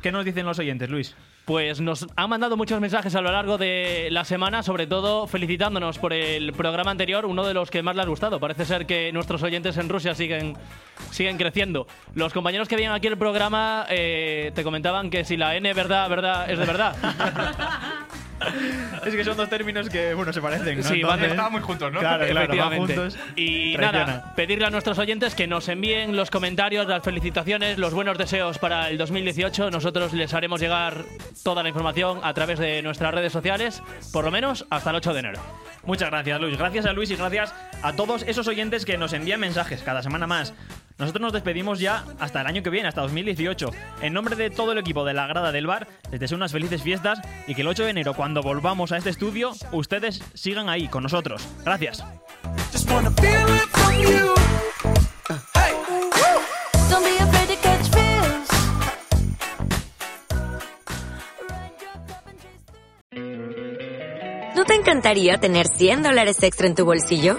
¿Qué nos dicen los oyentes, Luis? Pues nos han mandado muchos mensajes a lo largo de la semana, sobre todo felicitándonos por el programa anterior, uno de los que más les ha gustado. Parece ser que nuestros oyentes en Rusia siguen, siguen creciendo. Los compañeros que veían aquí el programa eh, te comentaban que si la N verdad, verdad, es de verdad. es que son dos términos que, bueno, se parecen. ¿no? Sí, van- Entonces- juntos, ¿no? Claro, claro, van juntos. Y Traiciona. nada, pedirle a nuestros oyentes que nos envíen los comentarios, las felicitaciones, los buenos deseos para el 2018. Nosotros les haremos llegar toda la información a través de nuestras redes sociales, por lo menos hasta el 8 de enero. Muchas gracias, Luis. Gracias a Luis y gracias a todos esos oyentes que nos envían mensajes cada semana más. Nosotros nos despedimos ya hasta el año que viene, hasta 2018. En nombre de todo el equipo de la grada del bar, les deseo unas felices fiestas y que el 8 de enero, cuando volvamos a este estudio, ustedes sigan ahí con nosotros. Gracias. ¿No te encantaría tener 100 dólares extra en tu bolsillo?